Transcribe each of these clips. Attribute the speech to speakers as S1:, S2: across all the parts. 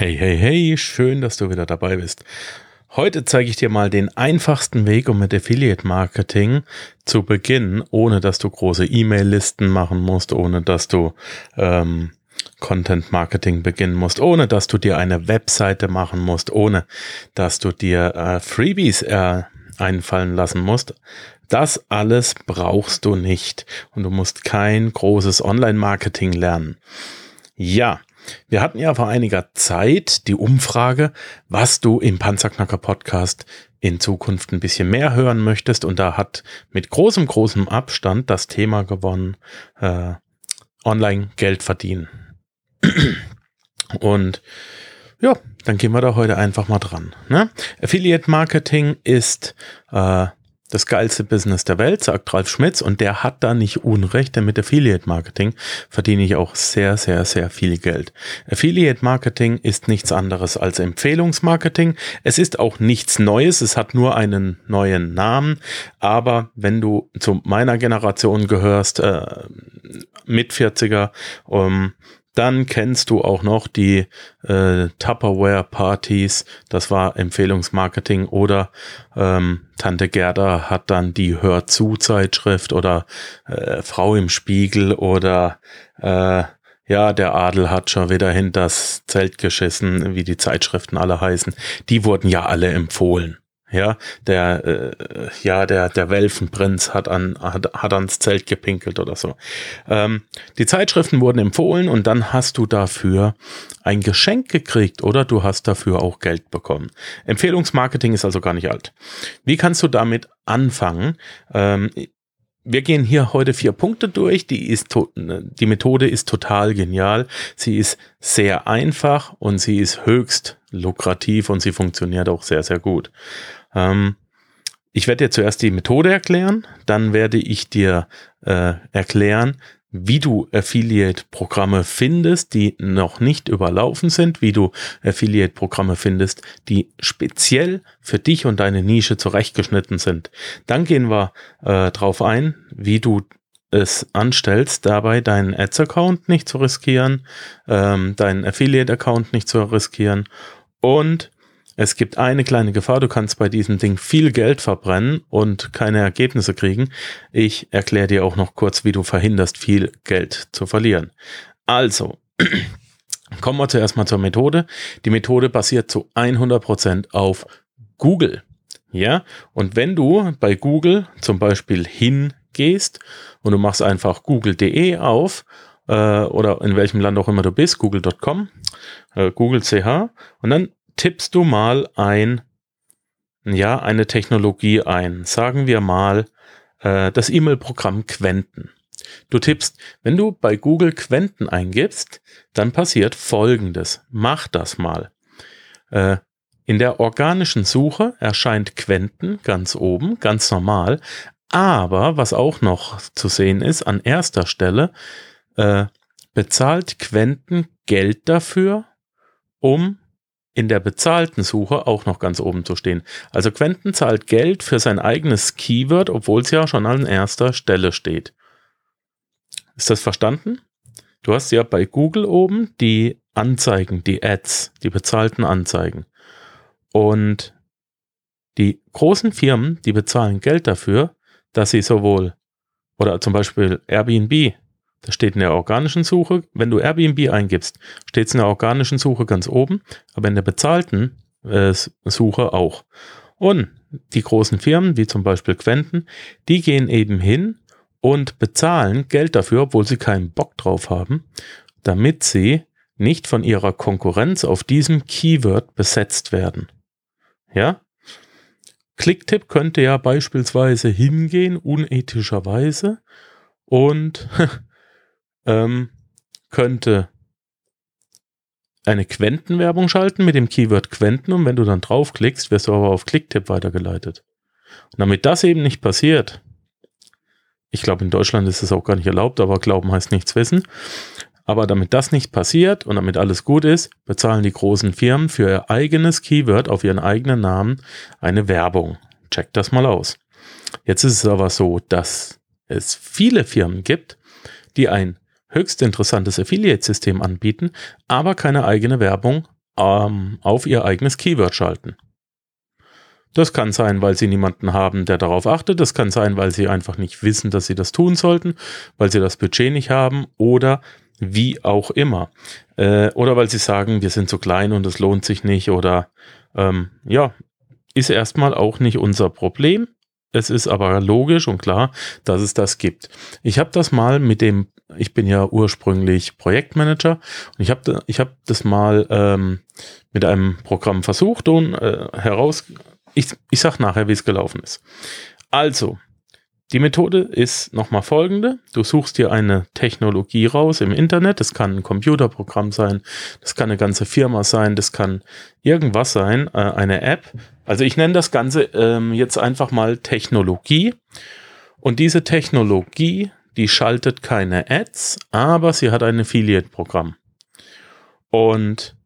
S1: Hey, hey, hey, schön, dass du wieder dabei bist. Heute zeige ich dir mal den einfachsten Weg, um mit Affiliate Marketing zu beginnen, ohne dass du große E-Mail-Listen machen musst, ohne dass du ähm, Content Marketing beginnen musst, ohne dass du dir eine Webseite machen musst, ohne dass du dir äh, Freebies äh, einfallen lassen musst. Das alles brauchst du nicht und du musst kein großes Online-Marketing lernen. Ja, wir hatten ja vor einiger Zeit die Umfrage, was du im Panzerknacker Podcast in Zukunft ein bisschen mehr hören möchtest. Und da hat mit großem, großem Abstand das Thema gewonnen, äh, online Geld verdienen. Und ja, dann gehen wir da heute einfach mal dran. Ne? Affiliate Marketing ist äh, das geilste Business der Welt, sagt Ralf Schmitz, und der hat da nicht Unrecht, denn mit Affiliate Marketing verdiene ich auch sehr, sehr, sehr viel Geld. Affiliate Marketing ist nichts anderes als Empfehlungsmarketing. Es ist auch nichts Neues, es hat nur einen neuen Namen, aber wenn du zu meiner Generation gehörst, äh, mit 40er, um, dann kennst du auch noch die äh, Tupperware-Partys, das war Empfehlungsmarketing oder ähm, Tante Gerda hat dann die Hör zu Zeitschrift oder äh, Frau im Spiegel oder äh, ja, der Adel hat schon wieder hinters Zelt geschissen, wie die Zeitschriften alle heißen. Die wurden ja alle empfohlen. Ja, der, äh, ja, der, der Welfenprinz hat an, hat, hat ans Zelt gepinkelt oder so. Ähm, die Zeitschriften wurden empfohlen und dann hast du dafür ein Geschenk gekriegt oder du hast dafür auch Geld bekommen. Empfehlungsmarketing ist also gar nicht alt. Wie kannst du damit anfangen? Ähm, wir gehen hier heute vier Punkte durch. Die, ist die Methode ist total genial. Sie ist sehr einfach und sie ist höchst lukrativ und sie funktioniert auch sehr, sehr gut. Ähm, ich werde dir zuerst die Methode erklären, dann werde ich dir äh, erklären, wie du Affiliate-Programme findest, die noch nicht überlaufen sind, wie du Affiliate-Programme findest, die speziell für dich und deine Nische zurechtgeschnitten sind. Dann gehen wir äh, drauf ein, wie du es anstellst, dabei deinen Ads-Account nicht zu riskieren, ähm, deinen Affiliate-Account nicht zu riskieren und es gibt eine kleine Gefahr, du kannst bei diesem Ding viel Geld verbrennen und keine Ergebnisse kriegen. Ich erkläre dir auch noch kurz, wie du verhinderst, viel Geld zu verlieren. Also, kommen wir zuerst mal zur Methode. Die Methode basiert zu 100% auf Google. Ja, und wenn du bei Google zum Beispiel hingehst und du machst einfach google.de auf äh, oder in welchem Land auch immer du bist, google.com, äh, google.ch und dann tippst du mal ein, ja, eine Technologie ein. Sagen wir mal äh, das E-Mail-Programm Quenten. Du tippst, wenn du bei Google Quenten eingibst, dann passiert Folgendes. Mach das mal. Äh, in der organischen Suche erscheint Quenten ganz oben, ganz normal. Aber was auch noch zu sehen ist, an erster Stelle äh, bezahlt Quenten Geld dafür, um in der bezahlten Suche auch noch ganz oben zu stehen. Also Quentin zahlt Geld für sein eigenes Keyword, obwohl es ja schon an erster Stelle steht. Ist das verstanden? Du hast ja bei Google oben die Anzeigen, die Ads, die bezahlten Anzeigen. Und die großen Firmen, die bezahlen Geld dafür, dass sie sowohl, oder zum Beispiel Airbnb, das steht in der organischen Suche. Wenn du Airbnb eingibst, steht es in der organischen Suche ganz oben, aber in der bezahlten äh, Suche auch. Und die großen Firmen, wie zum Beispiel Quenten, die gehen eben hin und bezahlen Geld dafür, obwohl sie keinen Bock drauf haben, damit sie nicht von ihrer Konkurrenz auf diesem Keyword besetzt werden. Ja? Clicktip könnte ja beispielsweise hingehen, unethischerweise, und ähm, könnte eine Quentenwerbung schalten mit dem Keyword Quenten und wenn du dann draufklickst, wirst du aber auf Clicktip weitergeleitet. Und damit das eben nicht passiert, ich glaube in Deutschland ist es auch gar nicht erlaubt, aber glauben heißt nichts wissen, aber damit das nicht passiert und damit alles gut ist, bezahlen die großen Firmen für ihr eigenes Keyword auf ihren eigenen Namen eine Werbung. Check das mal aus. Jetzt ist es aber so, dass es viele Firmen gibt, die ein höchst interessantes Affiliate-System anbieten, aber keine eigene Werbung ähm, auf ihr eigenes Keyword schalten. Das kann sein, weil sie niemanden haben, der darauf achtet. Das kann sein, weil sie einfach nicht wissen, dass sie das tun sollten, weil sie das Budget nicht haben oder wie auch immer. Äh, oder weil sie sagen, wir sind zu klein und es lohnt sich nicht oder ähm, ja, ist erstmal auch nicht unser Problem. Es ist aber logisch und klar, dass es das gibt. Ich habe das mal mit dem, ich bin ja ursprünglich Projektmanager und ich habe ich hab das mal ähm, mit einem Programm versucht und äh, heraus, ich, ich sag nachher, wie es gelaufen ist. Also, die Methode ist nochmal folgende. Du suchst dir eine Technologie raus im Internet. Das kann ein Computerprogramm sein, das kann eine ganze Firma sein, das kann irgendwas sein, äh, eine App. Also ich nenne das Ganze ähm, jetzt einfach mal Technologie. Und diese Technologie, die schaltet keine Ads, aber sie hat ein Affiliate-Programm. Und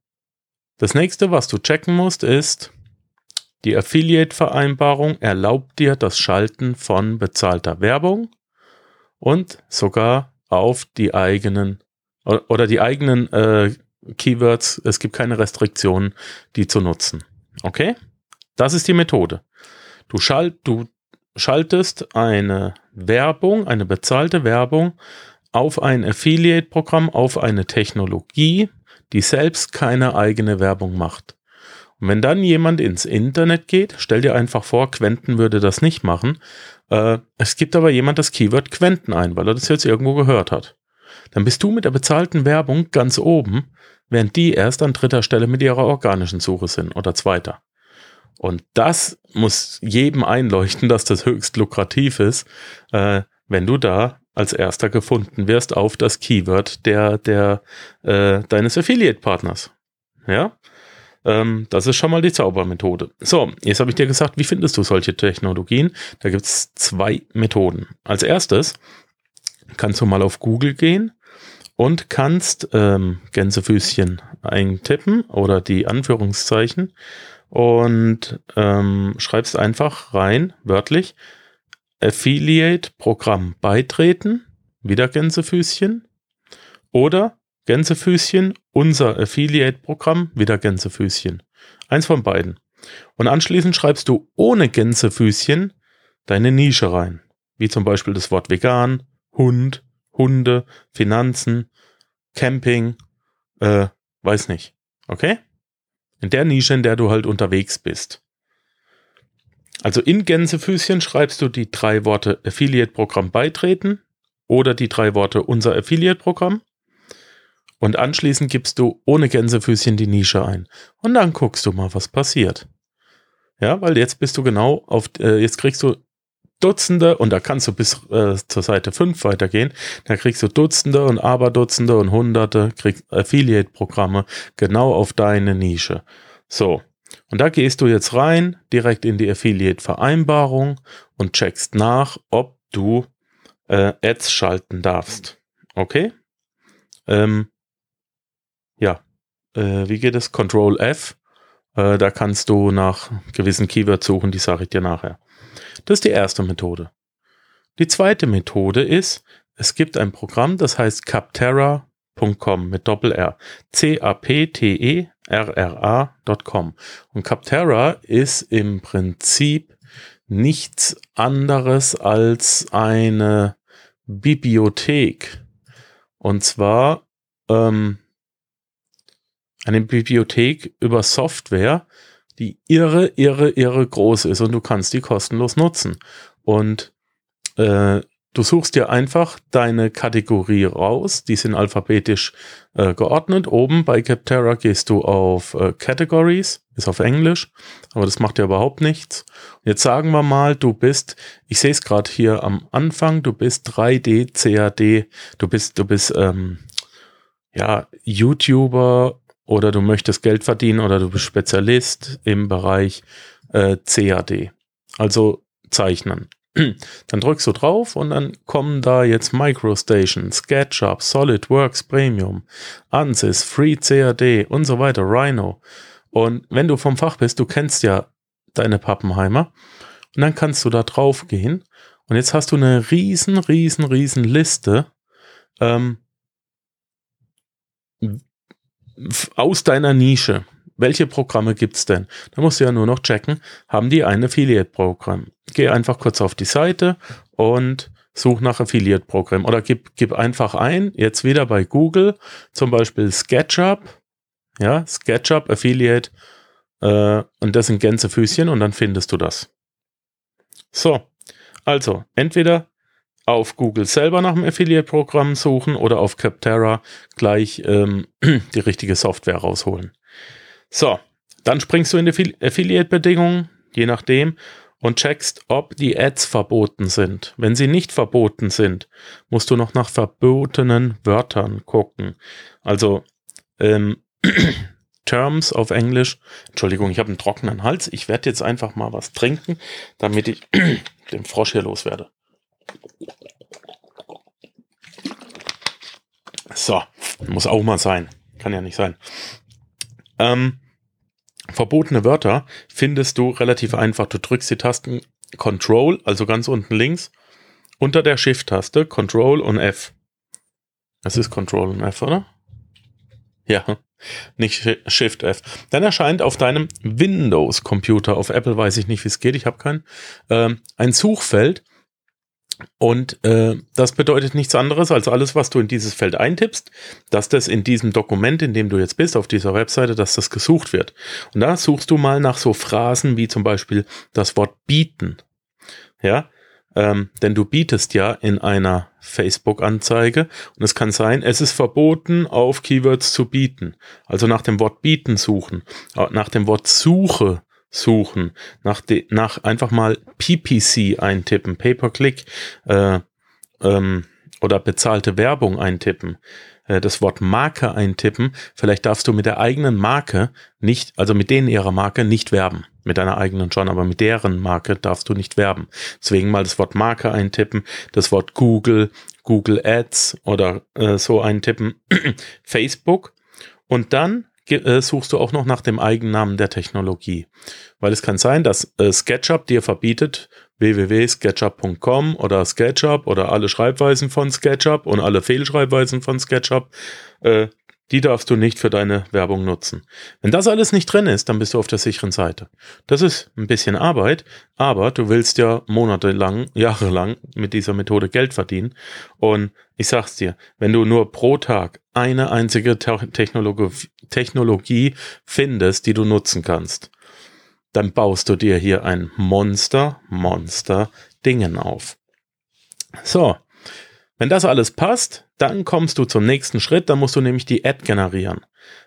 S1: das nächste, was du checken musst, ist, die Affiliate-Vereinbarung erlaubt dir das Schalten von bezahlter Werbung und sogar auf die eigenen oder die eigenen äh, Keywords. Es gibt keine Restriktionen, die zu nutzen. Okay? Das ist die Methode. Du, schalt, du schaltest eine Werbung, eine bezahlte Werbung auf ein Affiliate-Programm, auf eine Technologie, die selbst keine eigene Werbung macht. Und wenn dann jemand ins Internet geht, stell dir einfach vor, Quenten würde das nicht machen. Äh, es gibt aber jemand das Keyword Quenten ein, weil er das jetzt irgendwo gehört hat. Dann bist du mit der bezahlten Werbung ganz oben, während die erst an dritter Stelle mit ihrer organischen Suche sind oder zweiter. Und das muss jedem einleuchten, dass das höchst lukrativ ist, äh, wenn du da als erster gefunden wirst auf das Keyword der, der, äh, deines Affiliate-Partners. Ja, ähm, das ist schon mal die Zaubermethode. So, jetzt habe ich dir gesagt, wie findest du solche Technologien? Da gibt es zwei Methoden. Als erstes kannst du mal auf Google gehen und kannst ähm, Gänsefüßchen eintippen oder die Anführungszeichen und ähm, schreibst einfach rein, wörtlich, Affiliate-Programm beitreten, wieder Gänsefüßchen, oder Gänsefüßchen, unser Affiliate-Programm, wieder Gänsefüßchen. Eins von beiden. Und anschließend schreibst du ohne Gänsefüßchen deine Nische rein. Wie zum Beispiel das Wort vegan, Hund, Hunde, Finanzen, Camping, äh, weiß nicht. Okay? In der Nische, in der du halt unterwegs bist. Also in Gänsefüßchen schreibst du die drei Worte Affiliate-Programm beitreten oder die drei Worte unser Affiliate-Programm und anschließend gibst du ohne Gänsefüßchen die Nische ein. Und dann guckst du mal, was passiert. Ja, weil jetzt bist du genau auf, äh, jetzt kriegst du Dutzende und da kannst du bis äh, zur Seite 5 weitergehen. Da kriegst du Dutzende und Aberdutzende und Hunderte Affiliate-Programme genau auf deine Nische. So. Und da gehst du jetzt rein, direkt in die Affiliate-Vereinbarung und checkst nach, ob du äh, Ads schalten darfst. Okay? Ähm, ja, äh, wie geht es? Control F. Äh, da kannst du nach gewissen Keywords suchen, die sage ich dir nachher. Das ist die erste Methode. Die zweite Methode ist, es gibt ein Programm, das heißt Capterra.com mit Doppel-R. C-A-P-T-E-R-R-A.com. Und Capterra ist im Prinzip nichts anderes als eine Bibliothek. Und zwar ähm, eine Bibliothek über Software, die irre, irre, irre groß ist und du kannst die kostenlos nutzen. Und äh, du suchst dir einfach deine Kategorie raus, die sind alphabetisch äh, geordnet. Oben bei Capterra gehst du auf äh, Categories, ist auf Englisch, aber das macht ja überhaupt nichts. Und jetzt sagen wir mal, du bist, ich sehe es gerade hier am Anfang, du bist 3D, CAD, du bist, du bist ähm, ja, YouTuber oder du möchtest Geld verdienen oder du bist Spezialist im Bereich äh, CAD, also Zeichnen. Dann drückst du drauf und dann kommen da jetzt MicroStation, SketchUp, SolidWorks Premium, ANSYS, Free CAD und so weiter, Rhino. Und wenn du vom Fach bist, du kennst ja deine Pappenheimer und dann kannst du da drauf gehen und jetzt hast du eine riesen, riesen, riesen Liste ähm, aus deiner Nische. welche Programme gibt's denn? Da musst du ja nur noch checken, haben die ein Affiliate-Programm? Geh einfach kurz auf die Seite und such nach Affiliate-Programm oder gib, gib einfach ein, jetzt wieder bei Google, zum Beispiel SketchUp, ja, SketchUp Affiliate äh, und das sind Gänsefüßchen und dann findest du das. So, also entweder auf Google selber nach dem Affiliate-Programm suchen oder auf Capterra gleich ähm, die richtige Software rausholen. So, dann springst du in die Affiliate-Bedingungen, je nachdem, und checkst, ob die Ads verboten sind. Wenn sie nicht verboten sind, musst du noch nach verbotenen Wörtern gucken. Also ähm, Terms auf Englisch. Entschuldigung, ich habe einen trockenen Hals. Ich werde jetzt einfach mal was trinken, damit ich den Frosch hier loswerde. So, muss auch mal sein. Kann ja nicht sein. Ähm, verbotene Wörter findest du relativ einfach. Du drückst die Tasten Control, also ganz unten links, unter der Shift-Taste, Control und F. Das ist Control und F, oder? Ja, nicht Shift F. Dann erscheint auf deinem Windows-Computer, auf Apple weiß ich nicht, wie es geht, ich habe keinen, äh, ein Suchfeld, und äh, das bedeutet nichts anderes als alles, was du in dieses Feld eintippst, dass das in diesem Dokument, in dem du jetzt bist, auf dieser Webseite, dass das gesucht wird. Und da suchst du mal nach so Phrasen wie zum Beispiel das Wort bieten. Ja, ähm, denn du bietest ja in einer Facebook-Anzeige und es kann sein, es ist verboten, auf Keywords zu bieten. Also nach dem Wort bieten suchen, äh, nach dem Wort Suche suchen, nach, de, nach einfach mal PPC eintippen, Pay-per-Click äh, ähm, oder bezahlte Werbung eintippen, äh, das Wort Marke eintippen. Vielleicht darfst du mit der eigenen Marke nicht, also mit denen ihrer Marke nicht werben. Mit deiner eigenen schon, aber mit deren Marke darfst du nicht werben. Deswegen mal das Wort Marke eintippen, das Wort Google, Google Ads oder äh, so eintippen, Facebook und dann suchst du auch noch nach dem Eigennamen der Technologie. Weil es kann sein, dass äh, SketchUp dir verbietet, www.sketchup.com oder SketchUp oder alle Schreibweisen von SketchUp und alle Fehlschreibweisen von SketchUp, äh, die darfst du nicht für deine Werbung nutzen. Wenn das alles nicht drin ist, dann bist du auf der sicheren Seite. Das ist ein bisschen Arbeit, aber du willst ja monatelang, jahrelang mit dieser Methode Geld verdienen. Und ich sag's dir, wenn du nur pro Tag eine einzige Technologie, Technologie findest, die du nutzen kannst, dann baust du dir hier ein Monster, Monster Dingen auf. So, wenn das alles passt, dann kommst du zum nächsten Schritt, dann musst du nämlich die Ad generieren.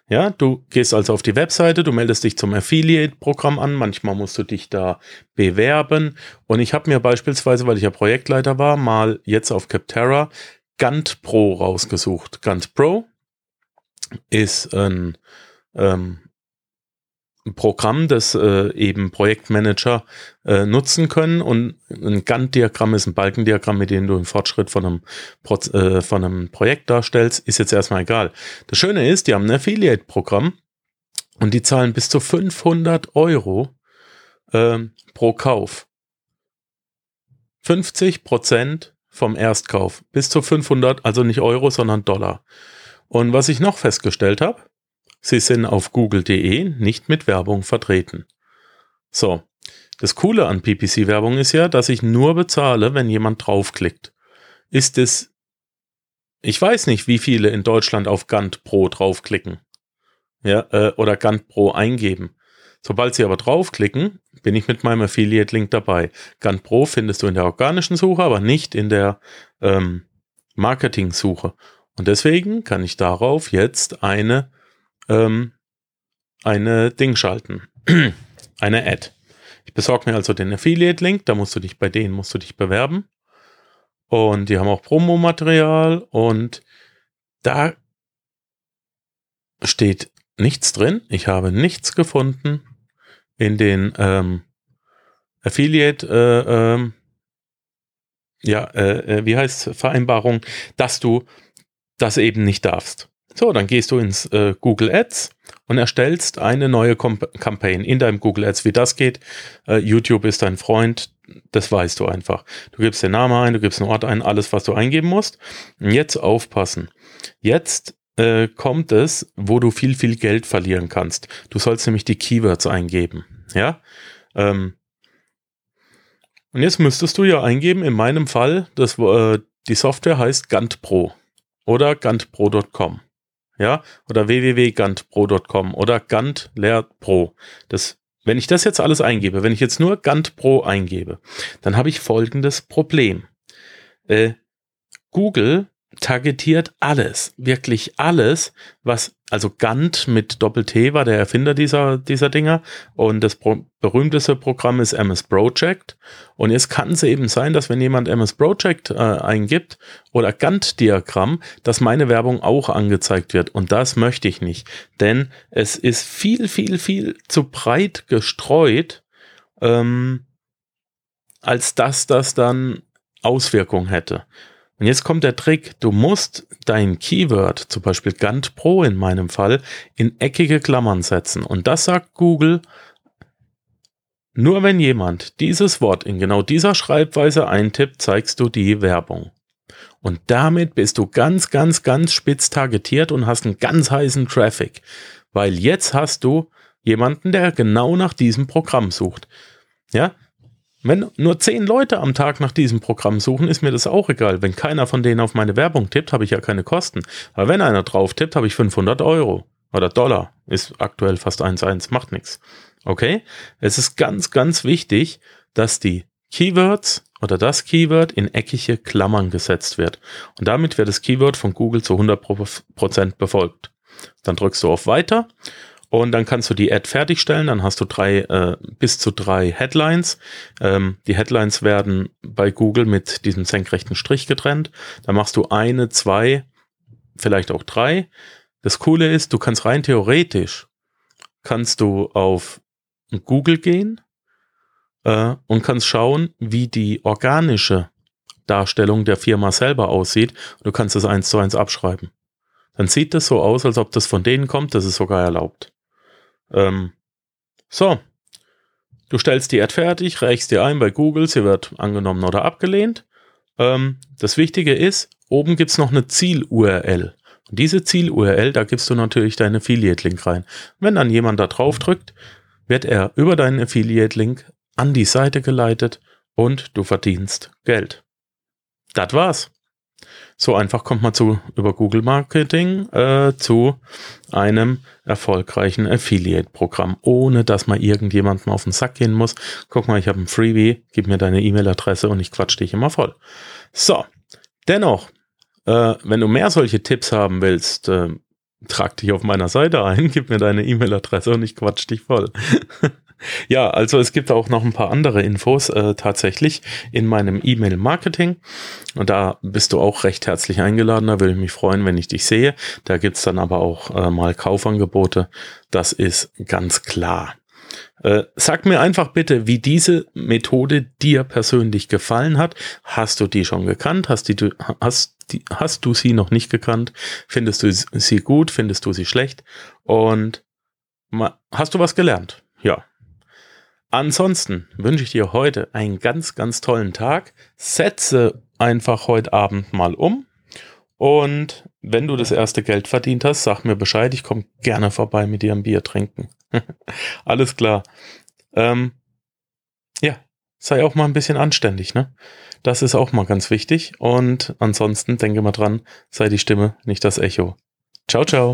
S1: Ja, du gehst also auf die Webseite, du meldest dich zum Affiliate-Programm an, manchmal musst du dich da bewerben. Und ich habe mir beispielsweise, weil ich ja Projektleiter war, mal jetzt auf Capterra Gantt Pro rausgesucht. Gantt Pro ist ein ähm, Programm, das äh, eben Projektmanager äh, nutzen können. Und ein Gantt-Diagramm ist ein Balkendiagramm, mit dem du einen Fortschritt von einem, Pro äh, von einem Projekt darstellst. Ist jetzt erstmal egal. Das Schöne ist, die haben ein Affiliate-Programm und die zahlen bis zu 500 Euro äh, pro Kauf. 50 Prozent vom Erstkauf. Bis zu 500, also nicht Euro, sondern Dollar. Und was ich noch festgestellt habe, Sie sind auf google.de nicht mit Werbung vertreten. So, das Coole an PPC-Werbung ist ja, dass ich nur bezahle, wenn jemand draufklickt. Ist es, ich weiß nicht, wie viele in Deutschland auf Gantt Pro draufklicken. Ja, äh, oder Gantt Pro eingeben. Sobald sie aber draufklicken, bin ich mit meinem Affiliate-Link dabei. Gantt Pro findest du in der organischen Suche, aber nicht in der ähm, Marketing-Suche. Und deswegen kann ich darauf jetzt eine ähm, eine Ding schalten. eine Ad. Ich besorge mir also den Affiliate-Link, da musst du dich bei denen musst du dich bewerben. Und die haben auch Promomaterial und da steht nichts drin. Ich habe nichts gefunden in den ähm, Affiliate, äh, ähm, ja, äh, äh wie heißt Vereinbarung, dass du das eben nicht darfst. So, dann gehst du ins äh, Google Ads und erstellst eine neue Com Campaign in deinem Google Ads. Wie das geht, äh, YouTube ist dein Freund, das weißt du einfach. Du gibst den Namen ein, du gibst einen Ort ein, alles, was du eingeben musst. Und jetzt aufpassen. Jetzt äh, kommt es, wo du viel, viel Geld verlieren kannst. Du sollst nämlich die Keywords eingeben. Ja. Ähm, und jetzt müsstest du ja eingeben, in meinem Fall, das, äh, die Software heißt Gantt Pro oder gantpro.com. Ja, oder www.gantpro.com oder Gantt Pro. Das, wenn ich das jetzt alles eingebe, wenn ich jetzt nur Gantt Pro eingebe, dann habe ich folgendes Problem. Äh, Google targetiert alles, wirklich alles, was, also Gantt mit Doppel-T war der Erfinder dieser, dieser Dinger und das pro berühmteste Programm ist MS Project und jetzt kann es eben sein, dass wenn jemand MS Project äh, eingibt oder Gantt-Diagramm, dass meine Werbung auch angezeigt wird und das möchte ich nicht, denn es ist viel, viel, viel zu breit gestreut, ähm, als dass das dann Auswirkungen hätte. Und jetzt kommt der Trick, du musst dein Keyword, zum Beispiel Gantt Pro in meinem Fall, in eckige Klammern setzen. Und das sagt Google, nur wenn jemand dieses Wort in genau dieser Schreibweise eintippt, zeigst du die Werbung. Und damit bist du ganz, ganz, ganz spitz targetiert und hast einen ganz heißen Traffic. Weil jetzt hast du jemanden, der genau nach diesem Programm sucht. Ja, wenn nur zehn Leute am Tag nach diesem Programm suchen, ist mir das auch egal. Wenn keiner von denen auf meine Werbung tippt, habe ich ja keine Kosten. Aber wenn einer drauf tippt, habe ich 500 Euro oder Dollar. Ist aktuell fast 1,1, macht nichts. Okay? Es ist ganz, ganz wichtig, dass die Keywords oder das Keyword in eckige Klammern gesetzt wird. Und damit wird das Keyword von Google zu 100% befolgt. Dann drückst du auf Weiter und dann kannst du die Ad fertigstellen. Dann hast du drei äh, bis zu drei Headlines. Ähm, die Headlines werden bei Google mit diesem senkrechten Strich getrennt. Da machst du eine, zwei, vielleicht auch drei. Das Coole ist, du kannst rein theoretisch kannst du auf Google gehen äh, und kannst schauen, wie die organische Darstellung der Firma selber aussieht. Du kannst es eins zu eins abschreiben. Dann sieht das so aus, als ob das von denen kommt. Das ist sogar erlaubt. Ähm, so, du stellst die Ad fertig, reichst dir ein bei Google, sie wird angenommen oder abgelehnt. Ähm, das Wichtige ist, oben gibt es noch eine Ziel-URL. Und diese Ziel-URL, da gibst du natürlich deinen Affiliate-Link rein. Wenn dann jemand da drauf drückt, wird er über deinen Affiliate-Link an die Seite geleitet und du verdienst Geld. Das war's. So einfach kommt man zu über Google Marketing äh, zu einem erfolgreichen Affiliate-Programm, ohne dass man irgendjemandem auf den Sack gehen muss. Guck mal, ich habe ein Freebie, gib mir deine E-Mail-Adresse und ich quatsch dich immer voll. So, dennoch, äh, wenn du mehr solche Tipps haben willst, äh, trag dich auf meiner Seite ein, gib mir deine E-Mail-Adresse und ich quatsch dich voll. Ja, also es gibt auch noch ein paar andere Infos äh, tatsächlich in meinem E-Mail-Marketing. Und da bist du auch recht herzlich eingeladen. Da würde ich mich freuen, wenn ich dich sehe. Da gibt's dann aber auch äh, mal Kaufangebote. Das ist ganz klar. Äh, sag mir einfach bitte, wie diese Methode dir persönlich gefallen hat. Hast du die schon gekannt? Hast, die, hast, die, hast du sie noch nicht gekannt? Findest du sie gut? Findest du sie schlecht? Und hast du was gelernt? Ja, Ansonsten wünsche ich dir heute einen ganz, ganz tollen Tag. Setze einfach heute Abend mal um. Und wenn du das erste Geld verdient hast, sag mir Bescheid. Ich komme gerne vorbei mit dir ein Bier trinken. Alles klar. Ähm, ja, sei auch mal ein bisschen anständig, ne? Das ist auch mal ganz wichtig. Und ansonsten denke mal dran, sei die Stimme, nicht das Echo. Ciao, ciao.